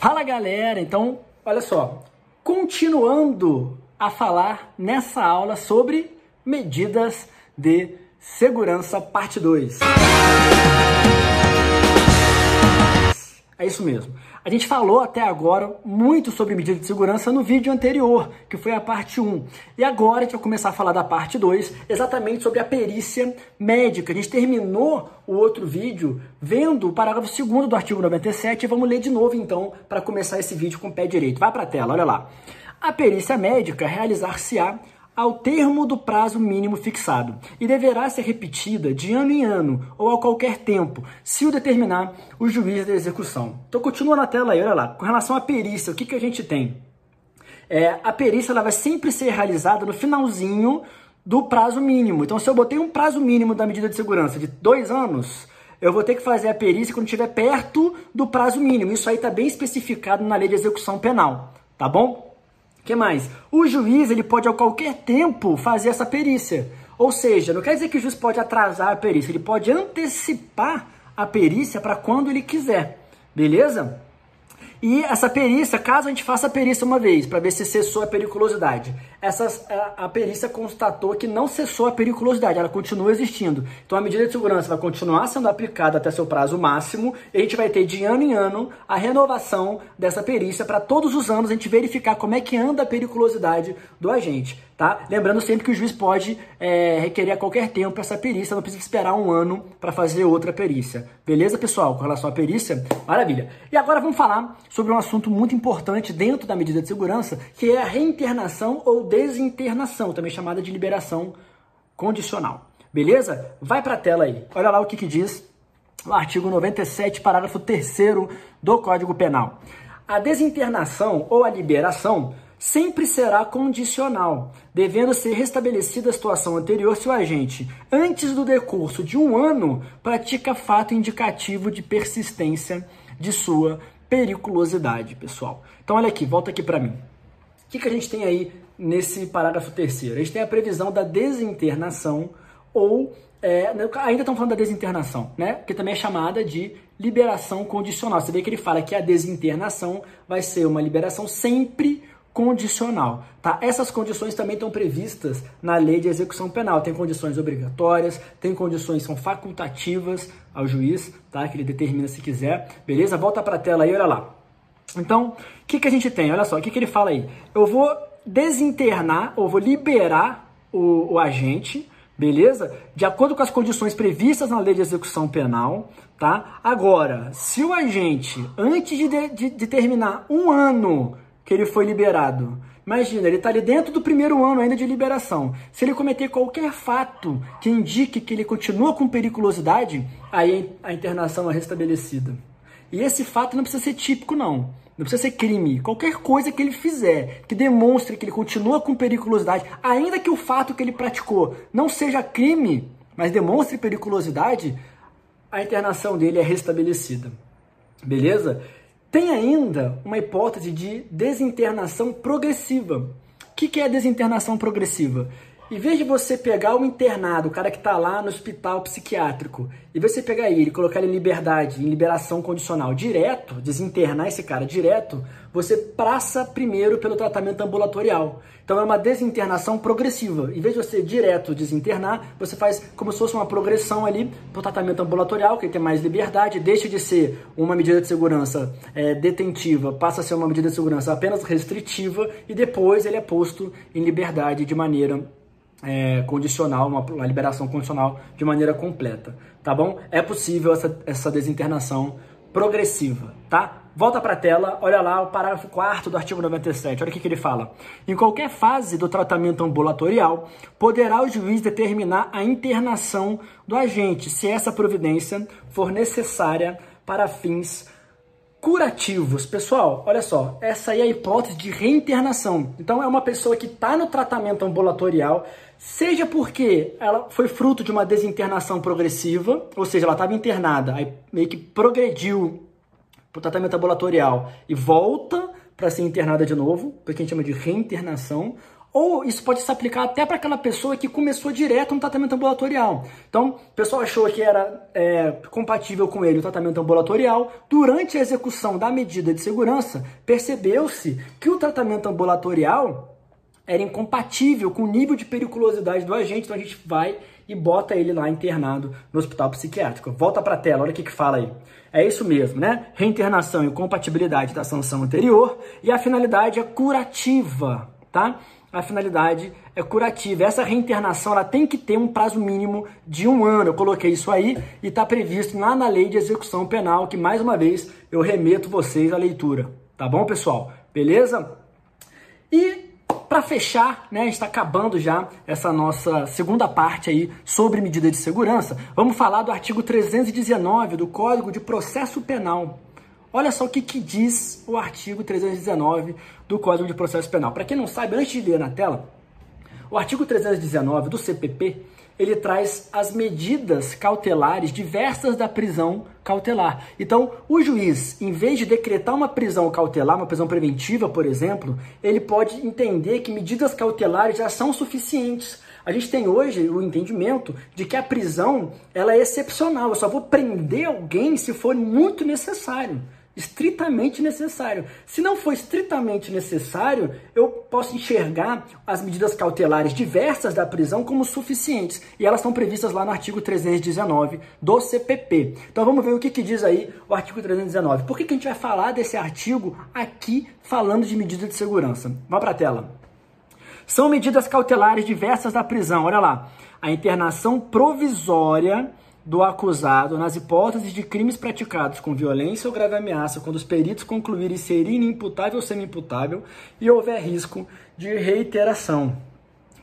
Fala galera, então olha só, continuando a falar nessa aula sobre medidas de segurança, parte 2. É isso mesmo. A gente falou até agora muito sobre medidas de segurança no vídeo anterior, que foi a parte 1. E agora a gente vai começar a falar da parte 2, exatamente sobre a perícia médica. A gente terminou o outro vídeo vendo o parágrafo 2 do artigo 97 e vamos ler de novo então para começar esse vídeo com o pé direito. Vai para a tela, olha lá. A perícia médica realizar-se-á ao termo do prazo mínimo fixado e deverá ser repetida de ano em ano ou a qualquer tempo, se o determinar o juiz da execução. Então continua na tela aí, olha lá. Com relação à perícia, o que, que a gente tem? É, a perícia ela vai sempre ser realizada no finalzinho do prazo mínimo. Então se eu botei um prazo mínimo da medida de segurança de dois anos, eu vou ter que fazer a perícia quando estiver perto do prazo mínimo. Isso aí está bem especificado na lei de execução penal, tá bom? Que mais? O juiz ele pode a qualquer tempo fazer essa perícia. Ou seja, não quer dizer que o juiz pode atrasar a perícia, ele pode antecipar a perícia para quando ele quiser. Beleza? E essa perícia, caso a gente faça a perícia uma vez, para ver se cessou a periculosidade, essa, a, a, perícia constatou que não cessou a periculosidade, ela continua existindo. Então a medida de segurança vai continuar sendo aplicada até seu prazo máximo e a gente vai ter de ano em ano a renovação dessa perícia para todos os anos a gente verificar como é que anda a periculosidade do agente. Tá? Lembrando sempre que o juiz pode é, requerer a qualquer tempo essa perícia, não precisa esperar um ano para fazer outra perícia. Beleza, pessoal? Com relação à perícia, maravilha. E agora vamos falar sobre um assunto muito importante dentro da medida de segurança, que é a reinternação ou desinternação, também chamada de liberação condicional. Beleza? Vai para a tela aí. Olha lá o que, que diz o artigo 97, parágrafo 3 do Código Penal. A desinternação ou a liberação sempre será condicional, devendo ser restabelecida a situação anterior se o agente, antes do decurso de um ano, pratica fato indicativo de persistência de sua periculosidade, pessoal. Então, olha aqui, volta aqui para mim. O que, que a gente tem aí nesse parágrafo terceiro? A gente tem a previsão da desinternação ou é, ainda estamos falando da desinternação, né? Que também é chamada de liberação condicional. Você vê que ele fala que a desinternação vai ser uma liberação sempre condicional, tá? Essas condições também estão previstas na lei de execução penal. Tem condições obrigatórias, tem condições são facultativas ao juiz, tá? Que ele determina se quiser, beleza? Volta para a tela aí, olha lá. Então, o que, que a gente tem? Olha só, o que, que ele fala aí? Eu vou desinternar, ou vou liberar o, o agente, beleza? De acordo com as condições previstas na lei de execução penal, tá? Agora, se o agente, antes de, de, de um ano que ele foi liberado. Imagina, ele está ali dentro do primeiro ano ainda de liberação. Se ele cometer qualquer fato que indique que ele continua com periculosidade, aí a internação é restabelecida. E esse fato não precisa ser típico, não. Não precisa ser crime. Qualquer coisa que ele fizer que demonstre que ele continua com periculosidade, ainda que o fato que ele praticou não seja crime, mas demonstre periculosidade, a internação dele é restabelecida. Beleza? Tem ainda uma hipótese de desinternação progressiva. O que é desinternação progressiva? Em vez de você pegar o internado, o cara que está lá no hospital psiquiátrico, e você pegar ele e colocar ele em liberdade, em liberação condicional direto, desinternar esse cara direto, você passa primeiro pelo tratamento ambulatorial. Então é uma desinternação progressiva. Em vez de você direto desinternar, você faz como se fosse uma progressão ali para o tratamento ambulatorial, que tem mais liberdade, deixa de ser uma medida de segurança é, detentiva, passa a ser uma medida de segurança apenas restritiva, e depois ele é posto em liberdade de maneira é, condicional, uma, uma, liberação condicional de maneira completa, tá bom? É possível essa, essa desinternação progressiva, tá? Volta para a tela, olha lá o parágrafo 4 do artigo 97, olha o que, que ele fala. Em qualquer fase do tratamento ambulatorial, poderá o juiz determinar a internação do agente, se essa providência for necessária para fins curativos. Pessoal, olha só, essa aí é a hipótese de reinternação. Então é uma pessoa que está no tratamento ambulatorial, seja porque ela foi fruto de uma desinternação progressiva, ou seja, ela estava internada, aí meio que progrediu para o tratamento ambulatorial e volta para ser internada de novo, que a gente chama de reinternação, Ou isso pode se aplicar até para aquela pessoa que começou direto no tratamento ambulatorial. Então, o pessoal achou que era é, compatível com ele o tratamento ambulatorial. Durante a execução da medida de segurança, percebeu-se que o tratamento ambulatorial era incompatível com o nível de periculosidade do agente, então a gente vai e bota ele lá internado no hospital psiquiátrico. Volta para a tela, olha o que, que fala aí. É isso mesmo, né? Reinternação e compatibilidade da sanção anterior e a finalidade é curativa, tá? A finalidade é curativa. Essa reinternação ela tem que ter um prazo mínimo de um ano. Eu coloquei isso aí e está previsto lá na lei de execução penal, que mais uma vez eu remeto vocês à leitura. Tá bom, pessoal? Beleza? E para fechar, né, está acabando já essa nossa segunda parte aí sobre medida de segurança. Vamos falar do artigo 319 do Código de Processo Penal. Olha só o que, que diz o artigo 319 do Código de Processo Penal. Para quem não sabe, antes de ler na tela, o artigo 319 do CPP ele traz as medidas cautelares diversas da prisão cautelar. Então, o juiz, em vez de decretar uma prisão cautelar, uma prisão preventiva, por exemplo, ele pode entender que medidas cautelares já são suficientes. A gente tem hoje o entendimento de que a prisão ela é excepcional. Eu só vou prender alguém se for muito necessário estritamente necessário. Se não for estritamente necessário, eu posso enxergar as medidas cautelares diversas da prisão como suficientes. E elas estão previstas lá no artigo 319 do CPP. Então vamos ver o que, que diz aí o artigo 319. Por que, que a gente vai falar desse artigo aqui falando de medida de segurança? Vamos para a tela. São medidas cautelares diversas da prisão. Olha lá. A internação provisória do acusado nas hipóteses de crimes praticados com violência ou grave ameaça, quando os peritos concluírem ser inimputável ou semi-imputável e houver risco de reiteração.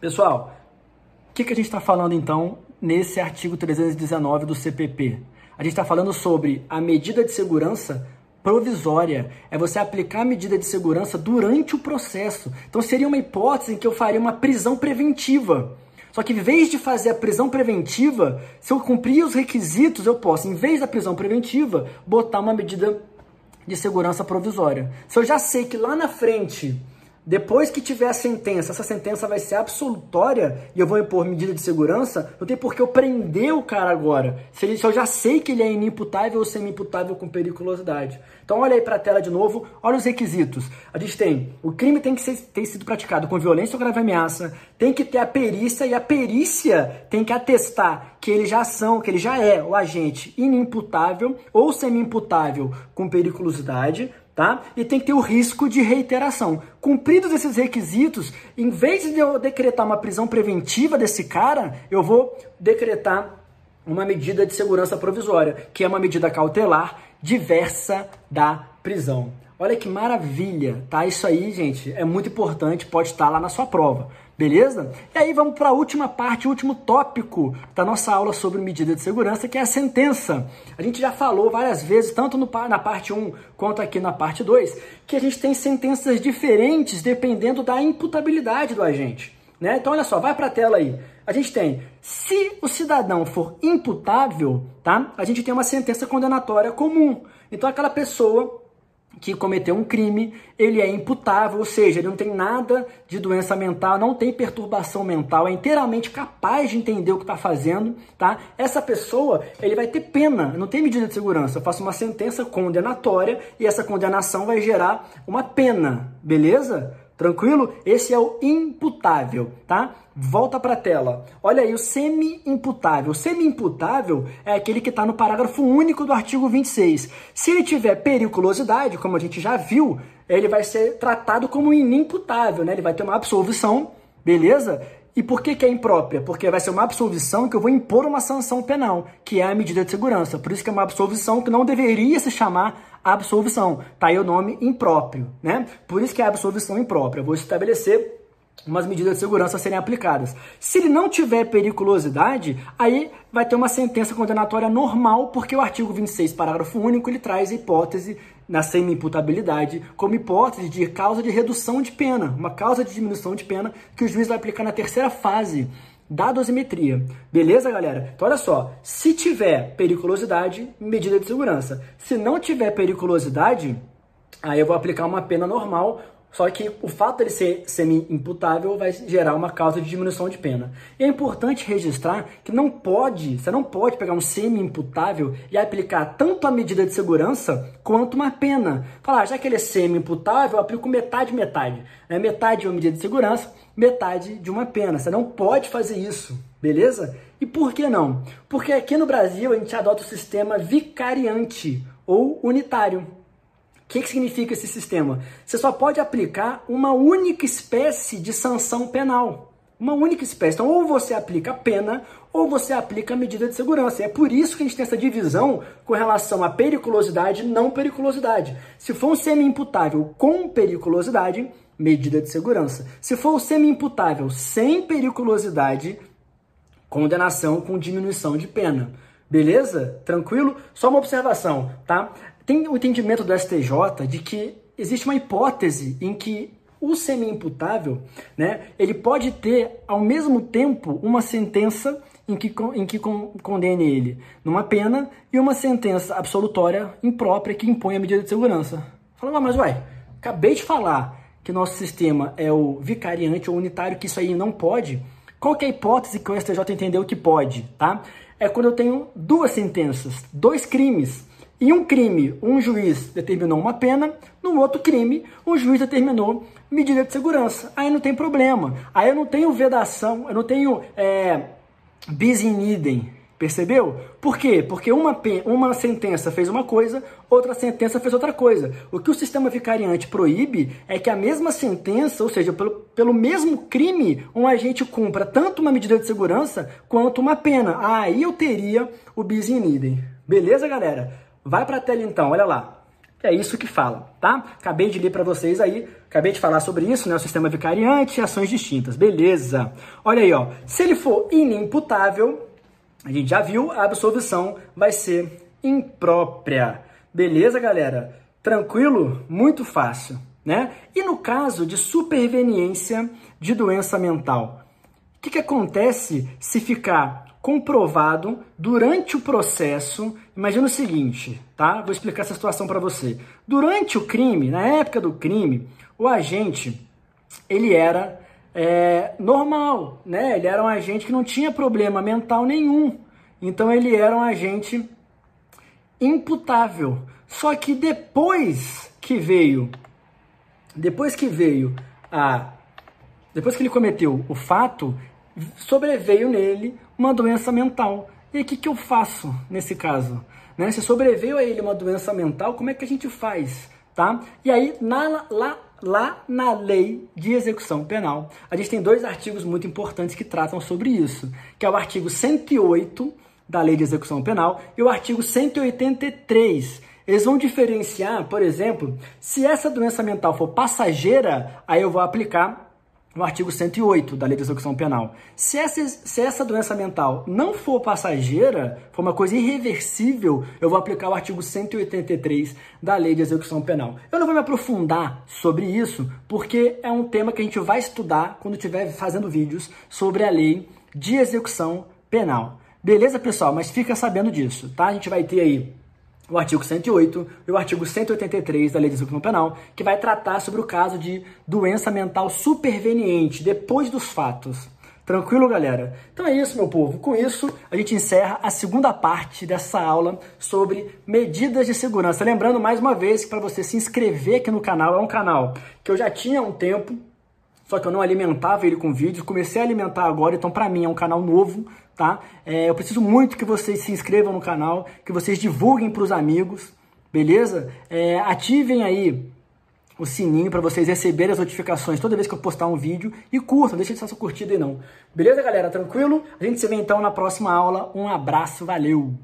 Pessoal, o que, que a gente está falando então nesse artigo 319 do CPP? A gente está falando sobre a medida de segurança provisória. É você aplicar a medida de segurança durante o processo. Então seria uma hipótese em que eu faria uma prisão preventiva. Só que em vez de fazer a prisão preventiva, se eu cumprir os requisitos, eu posso, em vez da prisão preventiva, botar uma medida de segurança provisória. Se eu já sei que lá na frente depois que tiver a sentença, essa sentença vai ser absolutória e eu vou impor medida de segurança, não tem por que eu prender o cara agora. Se, ele, se eu já sei que ele é inimputável ou semi-imputável com periculosidade. Então olha aí para a tela de novo, olha os requisitos. A gente tem, o crime tem que ser, ter sido praticado com violência ou grave ameaça, tem que ter a perícia e a perícia tem que atestar que ele já são, que ele já é o agente inimputável ou semi-imputável com periculosidade, tá? E tem que ter o risco de reiteração. Cumpridos esses requisitos, em vez de eu decretar uma prisão preventiva desse cara, eu vou decretar uma medida de segurança provisória, que é uma medida cautelar diversa da prisão. Olha que maravilha, tá? Isso aí, gente, é muito importante, pode estar lá na sua prova. Beleza? E aí vamos para a última parte, o último tópico da nossa aula sobre medida de segurança, que é a sentença. A gente já falou várias vezes, tanto no, na parte 1 quanto aqui na parte 2, que a gente tem sentenças diferentes dependendo da imputabilidade do agente. Né? Então olha só, vai para a tela aí. A gente tem, se o cidadão for imputável, tá? A gente tem uma sentença condenatória comum. Então aquela pessoa que cometeu um crime, ele é imputável, ou seja, ele não tem nada de doença mental, não tem perturbação mental, é inteiramente capaz de entender o que está fazendo, tá? Essa pessoa, ele vai ter pena, não tem medida de segurança. Eu faço uma sentença condenatória e essa condenação vai gerar uma pena, beleza? Tranquilo? Esse é o imputável, tá? Volta para a tela. Olha aí o semi-imputável. Semi-imputável é aquele que está no parágrafo único do artigo 26. Se ele tiver periculosidade, como a gente já viu, ele vai ser tratado como inimputável, né? Ele vai ter uma absolvição, beleza? E por que, que é imprópria? Porque vai ser uma absolvição que eu vou impor uma sanção penal, que é a medida de segurança. Por isso que é uma absolvição que não deveria se chamar absolvição. Tá aí o nome impróprio, né? Por isso que é absolvição imprópria. Eu vou estabelecer umas medidas de segurança serem aplicadas. Se ele não tiver periculosidade, aí vai ter uma sentença condenatória normal, porque o artigo 26, parágrafo único, ele traz a hipótese na semi-imputabilidade como hipótese de causa de redução de pena, uma causa de diminuição de pena que o juiz vai aplicar na terceira fase da dosimetria. Beleza, galera? Então, olha só. Se tiver periculosidade, medida de segurança. Se não tiver periculosidade, aí eu vou aplicar uma pena normal Só que o fato dele ser semi-imputável vai gerar uma causa de diminuição de pena. E é importante registrar que não pode, você não pode pegar um semi-imputável e aplicar tanto a medida de segurança quanto uma pena. Falar, ah, já que ele é semi-imputável, eu aplico metade metade. Né? Metade de uma medida de segurança, metade de uma pena. Você não pode fazer isso, beleza? E por que não? Porque aqui no Brasil a gente adota o sistema vicariante ou unitário. O que, que significa esse sistema? Você só pode aplicar uma única espécie de sanção penal. Uma única espécie. Então, ou você aplica a pena, ou você aplica a medida de segurança. E é por isso que a gente tem essa divisão com relação à periculosidade e não periculosidade. Se for um semi-imputável com periculosidade, medida de segurança. Se for um semi-imputável sem periculosidade, condenação com diminuição de pena. Beleza? Tranquilo? Só uma observação, tá? Tem o entendimento do STJ de que existe uma hipótese em que o semi-imputável, né, ele pode ter ao mesmo tempo uma sentença em que, em que condene ele numa pena e uma sentença absolutória imprópria que impõe a medida de segurança. Fala, mas ué, acabei de falar que nosso sistema é o vicariante ou unitário, que isso aí não pode. Qual é a hipótese que o STJ entendeu que pode, tá? É quando eu tenho duas sentenças, dois crimes em um crime, um juiz determinou uma pena, no outro crime, um juiz determinou medida de segurança. Aí não tem problema. Aí eu não tenho vedação, eu não tenho é, bis in idem. Percebeu? Por quê? Porque uma, uma sentença fez uma coisa, outra sentença fez outra coisa. O que o sistema vicariante proíbe é que a mesma sentença, ou seja, pelo, pelo mesmo crime, um agente cumpra tanto uma medida de segurança quanto uma pena. Aí eu teria o bis in idem. Beleza, galera? Vai para a tela então, olha lá. É isso que fala, tá? Acabei de ler para vocês aí, acabei de falar sobre isso, né? O sistema vicariante e ações distintas. Beleza. Olha aí, ó. Se ele for inimputável, a gente já viu, a absolvição vai ser imprópria. Beleza, galera? Tranquilo? Muito fácil, né? E no caso de superveniência de doença mental, o que, que acontece se ficar comprovado durante o processo. Imagina o seguinte, tá? Vou explicar essa situação para você. Durante o crime, na época do crime, o agente ele era é, normal, né? Ele era um agente que não tinha problema mental nenhum. Então ele era um agente imputável. Só que depois que veio, depois que veio a, depois que ele cometeu o fato, sobreveio nele uma doença mental. E o que, que eu faço nesse caso? Né? Se sobreveio a ele uma doença mental, como é que a gente faz? Tá? E aí, na, lá, lá na lei de execução penal, a gente tem dois artigos muito importantes que tratam sobre isso, que é o artigo 108 da lei de execução penal e o artigo 183. Eles vão diferenciar, por exemplo, se essa doença mental for passageira, aí eu vou aplicar no artigo 108 da Lei de Execução Penal. Se essa, se essa doença mental não for passageira, for uma coisa irreversível, eu vou aplicar o artigo 183 da Lei de Execução Penal. Eu não vou me aprofundar sobre isso, porque é um tema que a gente vai estudar quando estiver fazendo vídeos sobre a Lei de Execução Penal. Beleza, pessoal? Mas fica sabendo disso, tá? A gente vai ter aí o artigo 108 e o artigo 183 da Lei de Execução Penal, que vai tratar sobre o caso de doença mental superveniente depois dos fatos. Tranquilo, galera? Então é isso, meu povo. Com isso, a gente encerra a segunda parte dessa aula sobre medidas de segurança. Lembrando mais uma vez que para você se inscrever aqui no canal, é um canal que eu já tinha há um tempo, só que eu não alimentava ele com vídeos, comecei a alimentar agora, então para mim é um canal novo, tá? É, eu preciso muito que vocês se inscrevam no canal, que vocês divulguem para os amigos, beleza? É, ativem aí o sininho para vocês receberem as notificações toda vez que eu postar um vídeo e curtam, deixa de deixar sua curtida aí não. Beleza, galera? Tranquilo? A gente se vê então na próxima aula. Um abraço, valeu!